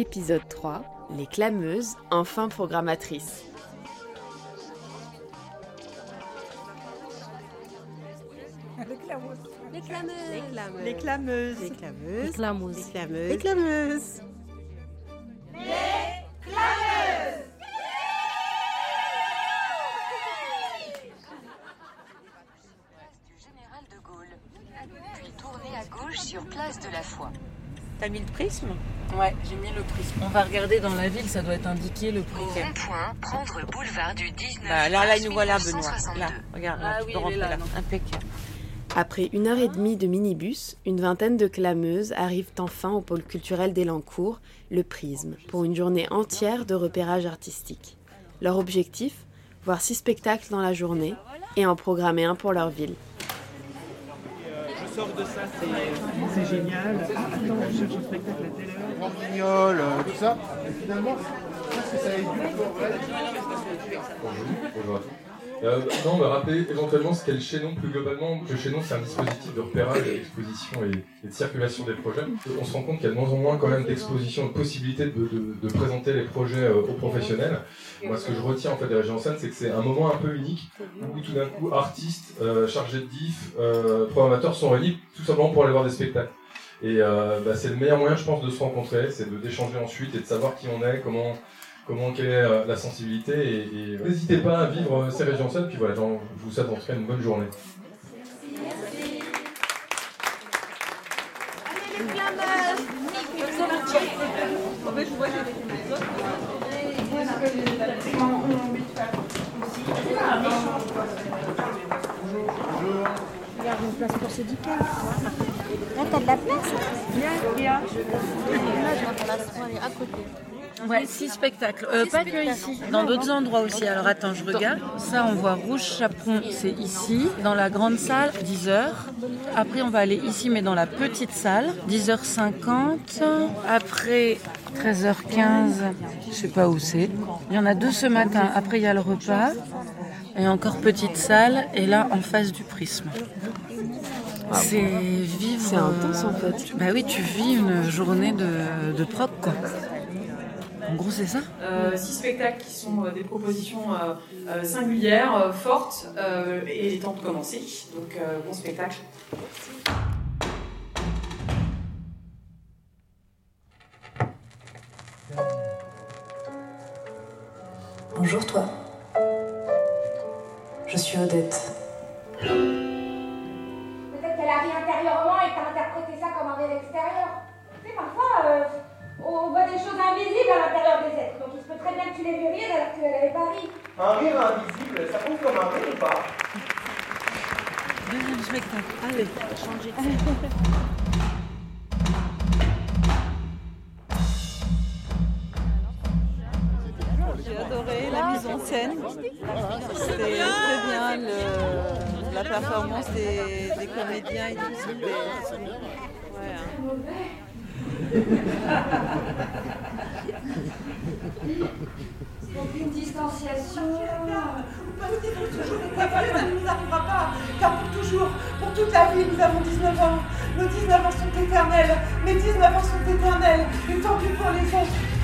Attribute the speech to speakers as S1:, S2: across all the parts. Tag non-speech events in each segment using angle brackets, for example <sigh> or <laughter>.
S1: Épisode 3 Les clameuses, enfin programmatrices.
S2: Les clameuses.
S3: Les clameuses.
S2: Les clameuses.
S3: Les clameuses.
S2: Les clameuses.
S3: Les clameuses.
S4: de Gaulle, puis tournez à gauche sur place de la Foi.
S2: T'as mis le prisme?
S5: Ouais, j'ai mis le prisme. On va regarder dans la ville, ça doit être indiqué le prix.
S4: Au rond-point, prendre boulevard du 19
S2: Bah, là, là, nous voilà, Benoît.
S4: 1962.
S2: Là, regarde, là,
S5: Ah
S2: tu
S5: oui,
S2: peux rentrer
S5: là,
S2: là. Impeccable.
S1: Après une heure et demie de minibus, une vingtaine de clameuses arrivent enfin au pôle culturel d'Elancourt, le Prisme, pour une journée entière de repérage artistique. Leur objectif Voir six spectacles dans la journée et en programmer un pour leur ville.
S6: Je sors de ça, c'est- génial. Ah, attends, je cherche un spectacle à telle heure.
S7: Guignol, euh, tout ça. Finalement,
S8: non, on rappeler éventuellement ce qu'est le chaînon plus globalement. Le chaînon, c'est un dispositif de repérage, d'exposition et, de circulation des projets. On se rend compte qu'il y a de moins en moins quand même d'expositions, de possibilités de, présenter les projets euh, aux professionnels. Moi, ce que je retiens en fait des régions scène, c'est que c'est un moment un peu unique où tout d'un coup, artistes, euh, chargés de diff, euh, programmateurs sont réunis tout simplement pour aller voir des spectacles. Et euh, bah, c'est le meilleur moyen, je pense, de se rencontrer, c'est d'échanger ensuite et de savoir qui on est, comment comment quelle est euh, la sensibilité et, euh, n'hésitez pas à vivre ces régions scènes puis voilà je vous souhaite en tout cas une bonne journée
S5: Ouais, six spectacles. Euh, pas que ici, dans d'autres endroits aussi. Alors attends, je regarde. Ça, on voit Rouge Chaperon, c'est ici. Dans la grande salle, 10h. Après, on va aller ici, mais dans la petite salle, 10h50. Après, 13h15, je sais pas où c'est. Il y en a deux ce matin. Après, il y a le repas. Et encore petite salle. Et là, en face du prisme. C'est vivre.
S1: C'est intense, en fait.
S5: Bah oui, tu vis une journée de, de prog, quoi. En gros, c'est ça?
S9: Euh, six spectacles qui sont euh, des propositions euh, euh, singulières, euh, fortes, euh, et il est temps de commencer. Donc, euh, bon spectacle.
S10: Bonjour toi.
S11: Intérieurement et que t'as interprété ça comme un rêve extérieur. Tu sais, parfois, euh, on voit des choses invisibles à l'intérieur des êtres. Donc il se peut très bien que tu l'aies vu rire alors qu'elle n'avait pas ri.
S7: Un rire invisible, ça compte comme un rire ou pas?
S5: Deuxième spectacle. Allez.
S2: J'ai la performance des, des comédiens et tout. C'était. ouais, hein.
S11: Donc une distanciation.
S12: Ça ne nous arrivera pas, car pour toujours, pour toute la vie, nous avons 19 ans. Nos 19 ans sont éternels, mes 19 ans sont éternels, et tant pis pour les autres.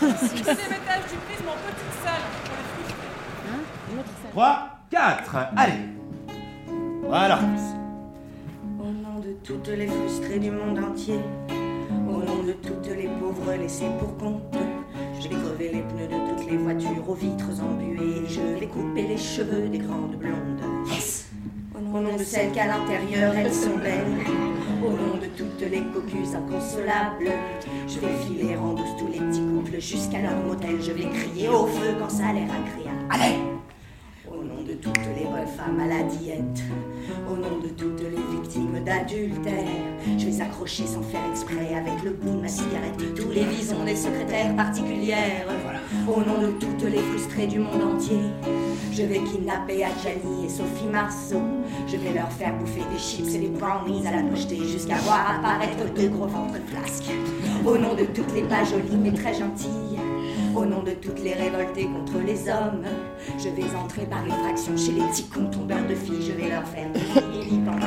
S9: Deuxième étage du prisme en petite salle pour les
S13: 3, 4, allez. Voilà.
S10: Au nom de toutes les frustrées du monde entier, au nom de toutes les pauvres laissées pour compte, je vais crever les pneus de toutes les voitures aux vitres embuées, je vais couper les cheveux des grandes blondes. Yes. Au nom de celles qu'à l'intérieur elles sont belles, au nom de toutes les cocus inconsolables, je vais filer en douce tous les petits jusqu'à leur motel, je vais crier au feu quand ça a l'air agréable. Allez Au nom de toutes les bonnes femmes à la diète, au nom de toutes les victimes d'adultère. Je vais accrocher sans faire exprès avec le bout de ma cigarette tous les visons des secrétaires particulières. Au nom de toutes les frustrées du monde entier, je vais kidnapper Adjani et Sophie Marceau. Je vais leur faire bouffer des chips et des brownies à la pocheté jusqu'à voir apparaître de gros ventres flasques. Au nom de toutes les pas jolies mais très gentilles. Au nom de toutes les révoltées contre les hommes, je vais entrer par effraction chez les petits cons tombeurs de filles. Je vais leur faire des filles pendant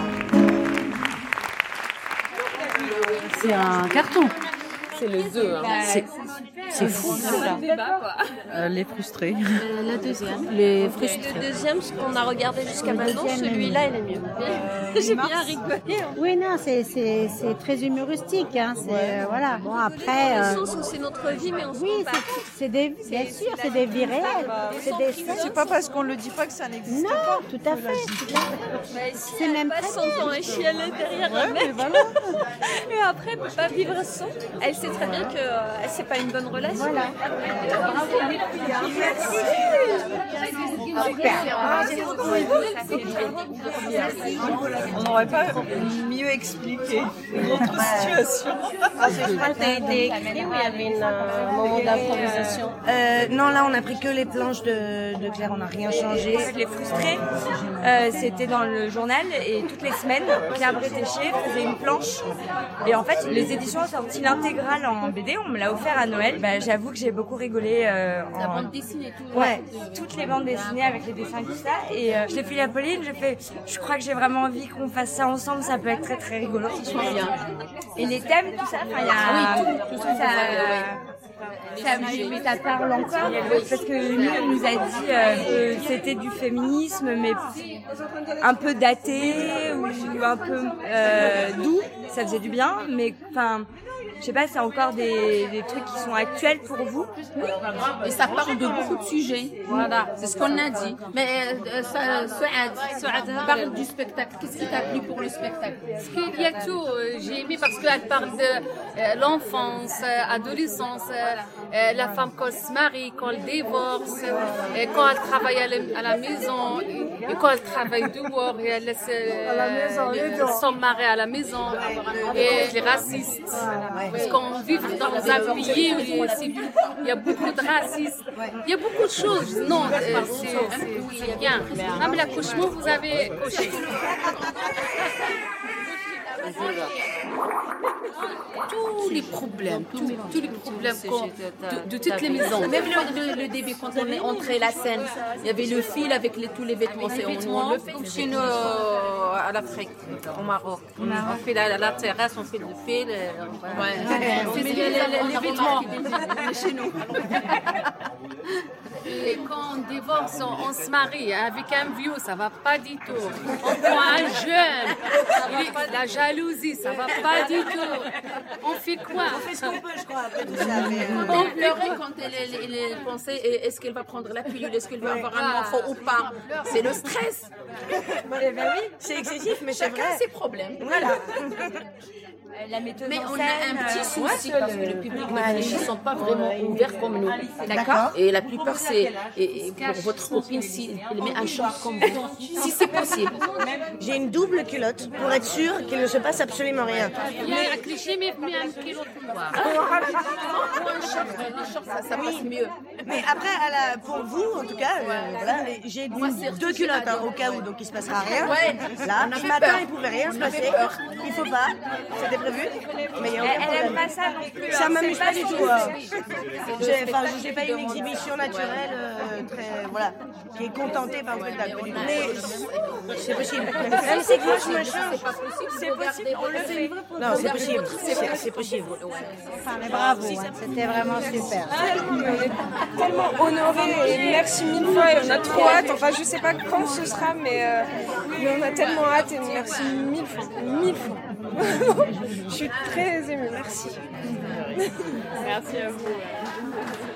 S5: C'est un carton.
S1: C'est le deux. Hein.
S5: C'est c'est fou. Euh, les frustrés.
S14: la deuxième.
S5: Les
S14: Le
S5: frustrés.
S14: deuxième, ce qu'on a regardé jusqu'à maintenant, celui-là, il est mieux. <laughs> J'ai bien rigolé.
S3: Oui, non, c'est- très humoristique. Hein. c'est, euh, voilà. Bon, après.
S14: Dans
S3: euh,
S14: le sens où c'est notre vie, mais on se
S3: oui,
S14: pas.
S3: c'est- c'est des, bien sûr, c'est des vies réelles. C'est des scènes.
S2: C'est pas parce qu'on le dit pas que ça n'existe
S3: Non,
S2: pas.
S3: fait. tout à fait. C'est
S14: elle
S3: même
S14: son temps à chialer derrière
S2: Ouais,
S14: un
S2: mais
S14: mec,
S2: voilà. <laughs>
S14: et après, elle peut pas vivre sans. Elle sait très bien que euh, c'est pas une bonne relation.
S3: Voilà.
S2: On n'aurait pas mieux expliqué notre situation.
S14: Je crois que t'as été écrit où il y avait un moment d'improvisation.
S15: Euh, non, là, on a pris que les planches de, de Claire, on n'a rien changé.
S16: Les frustrés, euh, c'était dans le journal et toutes les semaines, Claire Bretéché faisait une planche. Et en fait, les éditions ont sorti l'intégrale en BD, on me l'a offert à Noël. Bah, J'avoue que j'ai beaucoup rigolé. Euh, en...
S14: La bande dessinée, tout.
S16: Ouais, toutes les bandes dessinées avec les dessins et tout ça. Et euh, je l'ai filé à Pauline, je fais, je crois que j'ai vraiment envie qu'on fasse ça ensemble, ça peut être très très rigolo.
S14: bien.
S16: Et les thèmes, tout ça, enfin, il y a...
S14: Oui, tout, tout ça,
S16: ça, ça, mais ça parle encore parce que nous on nous a dit euh, que c'était du féminisme mais un peu daté ou un peu euh, doux ça faisait du bien mais enfin je sais pas c'est encore des, des trucs qui sont actuels pour vous
S14: Et ça parle de beaucoup de sujets. Voilà, c'est ce qu'on a dit. Mais euh, ça, Souad, Souad parle du spectacle. Qu'est-ce qui t'a plu pour le spectacle?
S17: Parce qu'il y a tout. euh, J'ai aimé parce qu'elle parle de euh, l'enfance, euh, adolescence, euh, euh, la femme quand elle se marie, quand elle divorce, euh, quand elle travaille à la, à la maison, et, et quand elle travaille dehors, et elle laisse euh, son mari à la maison, et les racistes. Parce qu'on vit dans un pays où il y a beaucoup de racisme, il y a beaucoup de choses. Non, euh, c'est bien. Même l'accouchement, vous avez coché. <laughs> tous les problèmes, tous, tous les problèmes de, de toutes les maisons.
S14: Même le, le- le début, quand on est entré la scène, il y avait le fil avec les- tous les vêtements. C'est on, le fait chez nous euh, à l'Afrique, au Maroc. On fait la, la terrasse, on fait le fil. on fait les, les- les- vêtements <laughs> chez nous.
S17: Et quand on divorce, on, on se marie avec un vieux, ça va pas du tout. On prend un jeune, il la jalousie, ça va <laughs> pas du tout. On fait quoi?
S15: On fait ce qu'on peut, je crois, après tout ça. mais, euh,
S14: On pleurait quand elle, elle- elle pensait est-ce qu'elle va prendre la pilule, est-ce qu'elle va avoir un enfant ou pas? C'est le stress.
S15: Oui, c'est excessif, mais
S14: Chacun
S15: vrai.
S14: ses problèmes.
S15: Voilà.
S16: la méthode
S14: Mais on
S16: scène,
S14: a un
S16: euh,
S14: petit souci parce que le public ne sont pas
S15: Euh,
S14: vraiment ouverts comme nous.
S15: D'accord.
S14: Et la plupart, c'est et- et pour votre copine, si elle met un short comme vous, si c'est possible.
S15: J'ai une double culotte pour être sûre qu'il ne se passe absolument rien.
S17: Il y a un cliché, mais mais un kilo de pouvoir.
S14: Ou un short, les shorts, ça, ça passe mieux.
S15: Mais après, à la- pour vous, en tout cas, euh, voilà, j'ai deux, culottes hein, au cas où, donc il se passera rien.
S14: Ouais.
S15: Là, ce matin,
S14: peur.
S15: il pouvait rien se
S14: On
S15: passer.
S14: peur.
S15: Il faut pas, c'était prévu. Mais il y a
S16: Elle,
S15: aucun
S16: elle
S15: problème.
S16: aime pas ça non plus.
S15: Ça
S16: hein,
S15: m'amuse pas du tout. hein. J'ai enfin, j'ai pas une exhibition naturelle euh, voilà, qui est contentée par le spectacle. Mais c'est possible. Même c'est que moi je me change.
S14: C'est possible, on le fait.
S15: Non, c'est possible. C'est c'est possible.
S3: Enfin, mais bravo, c'était vraiment super.
S12: tellement honorés et merci mille fois et on a trop hâte. Enfin, je sais pas quand ce sera, mais, euh, mais on a tellement hâte et merci mille fois. Mille fois. <laughs> je suis très émue, merci.
S17: Merci à vous.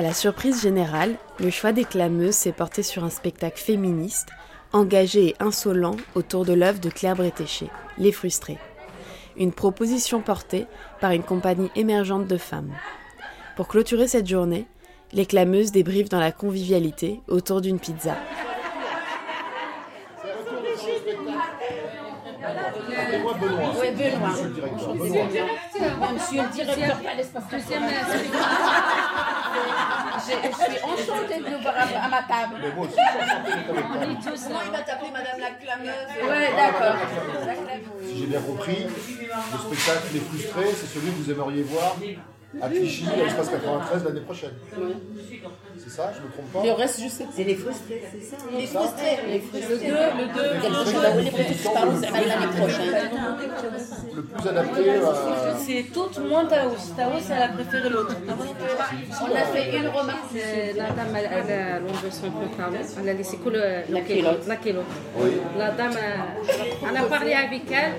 S1: À la surprise générale, le choix des clameuses s'est porté sur un spectacle féministe, engagé et insolent autour de l'œuvre de Claire Bretéché, Les Frustrés. une proposition portée par une compagnie émergente de femmes. Pour clôturer cette journée, les clameuses débriefent dans la convivialité autour d'une pizza.
S7: Appelez-moi Benoît.
S14: Oui, Benoît.
S7: Monsieur le directeur. Benoît.
S14: Monsieur le directeur, pas l'espace Je je suis enchantée de vous voir à à ma table.
S7: Mais moi aussi, je suis enchanté d'être avec toi.
S14: On est tous là. il va t'appeler Madame la clameuse?
S7: Ouais,
S14: Ouais, d'accord.
S7: Si j'ai bien compris, le spectacle Les Frustrés, c'est celui que vous aimeriez voir à Clichy, à l'espace 93 l'année prochaine. C'est ça, je me trompe pas
S14: Le reste, je sais pas.
S18: C'est les frustrés, c'est ça
S14: Les
S7: Ça
S14: frustrés. Les frustrés. Le 2, le 2.
S7: Les frustrés,
S14: Les frustrés, je parle, ça va être l'année prochaine.
S7: Le plus adapté.
S5: C'est tout moins Taos. Taos, elle a préféré l'autre.
S14: On a fait une remarque.
S17: La dame, elle, a enlevé son pantalon, elle a laissé que le,
S14: La culotte.
S17: La culotte.
S7: Oui.
S17: La dame, euh, elle a parlé avec elle,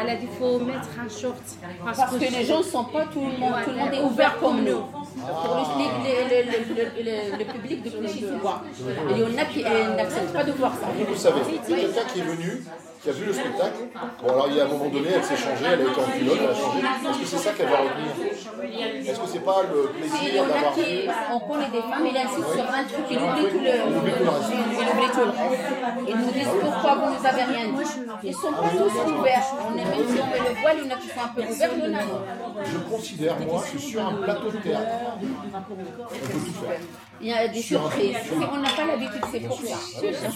S17: elle a dit qu'il faut mettre un short. Parce,
S14: Parce que les gens ne sont pas tout le monde, tout le monde est ouvert comme nous. Pour le, le- public de Clichy-sous-Bois. Il y en a qui euh, n'acceptent pas de voir ça.
S7: Vous savez, quelqu'un qui est venu, qui a vu le spectacle. Bon, alors il y a un moment donné, elle s'est changée, elle a été en culotte, elle a changé. Est-ce que c'est ça qu'elle va retenir Est-ce que c'est pas le
S14: Il
S7: plaisir d'avoir
S14: qui,
S7: vu
S14: on connaît des femmes, il insiste sur un truc, il oublie tout le, il oublie tout le reste. Ils nous disent pourquoi vous nous avez rien dit. Ils ne sont pas tous ouverts. On est même si on met le voile, il y en a qui sont un peu ouverts, il y en a non.
S7: Je considère, moi, que sur un plateau de théâtre, on peut tout faire.
S14: Il y a des surprises. on n'a pas l'habitude, c'est pour ça.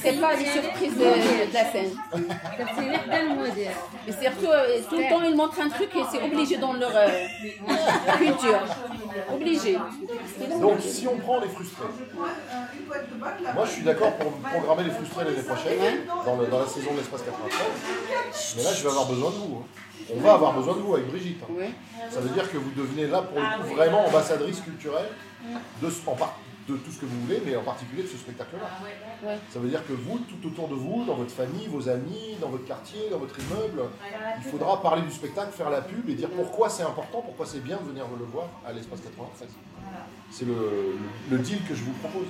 S14: C'est pas des surprises de la scène. <laughs> Et surtout, euh, tout le temps, ils montrent un truc et c'est obligé dans leur euh, culture. Obligé.
S7: Donc, si on prend les frustrés, moi je suis d'accord pour programmer les frustrés l'année prochaine, dans, le- dans la saison de l'espace 93. Mais là, je vais avoir besoin de vous. hein. On va avoir besoin de vous avec Brigitte. hein. Ça veut dire que vous devenez là, pour le coup, vraiment ambassadrice culturelle de, ce- en de tout ce que vous voulez, mais en particulier de ce spectacle-là. Ça veut dire que vous, tout autour de vous, dans votre famille, vos amis, dans votre quartier, dans votre immeuble, il faudra parler du spectacle, faire la pub et dire pourquoi c'est important, pourquoi c'est bien de venir le voir à l'espace 93. C'est le, le- le deal que je vous propose.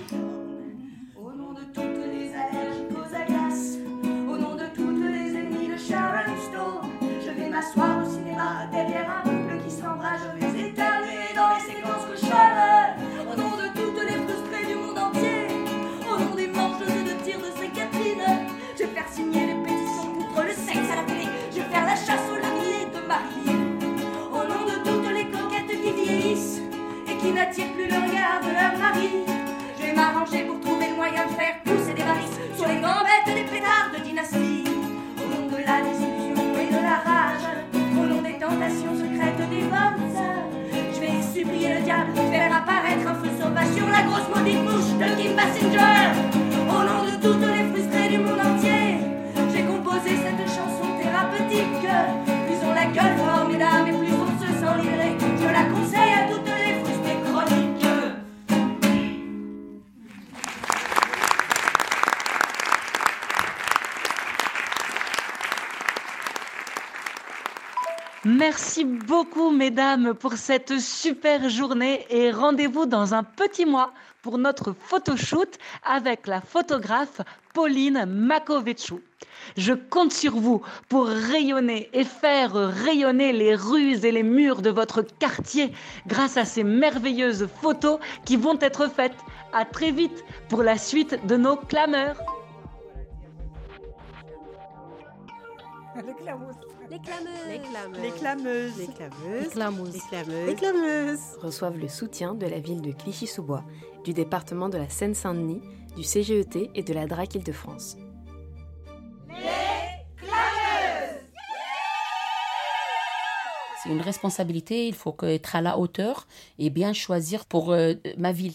S10: Supplier le diable faire apparaître un feu sauvage sur la grosse maudite bouche de Kim Basinger. Au nom de toutes les frustrées du monde
S19: Merci beaucoup, mesdames, pour cette super journée et rendez-vous dans un petit mois pour notre photoshoot avec la photographe Pauline Makovechou. Je compte sur vous pour rayonner et faire rayonner les rues et les murs de votre quartier grâce à ces merveilleuses photos qui vont être faites. À très vite pour la suite de nos clameurs.
S12: Les clameuses.
S1: Les clameuses.
S12: Les clameuses. Les clameuses.
S1: Les clameuses.
S12: Les clameuses. Les clameuses.
S1: Les clameuses reçoivent le soutien de la ville de Clichy-sous-Bois, du département de la Seine-Saint-Denis, du CGET et de la DRAC Île-de-France.
S14: C'est une responsabilité, il faut être à la hauteur et bien choisir pour euh, ma ville.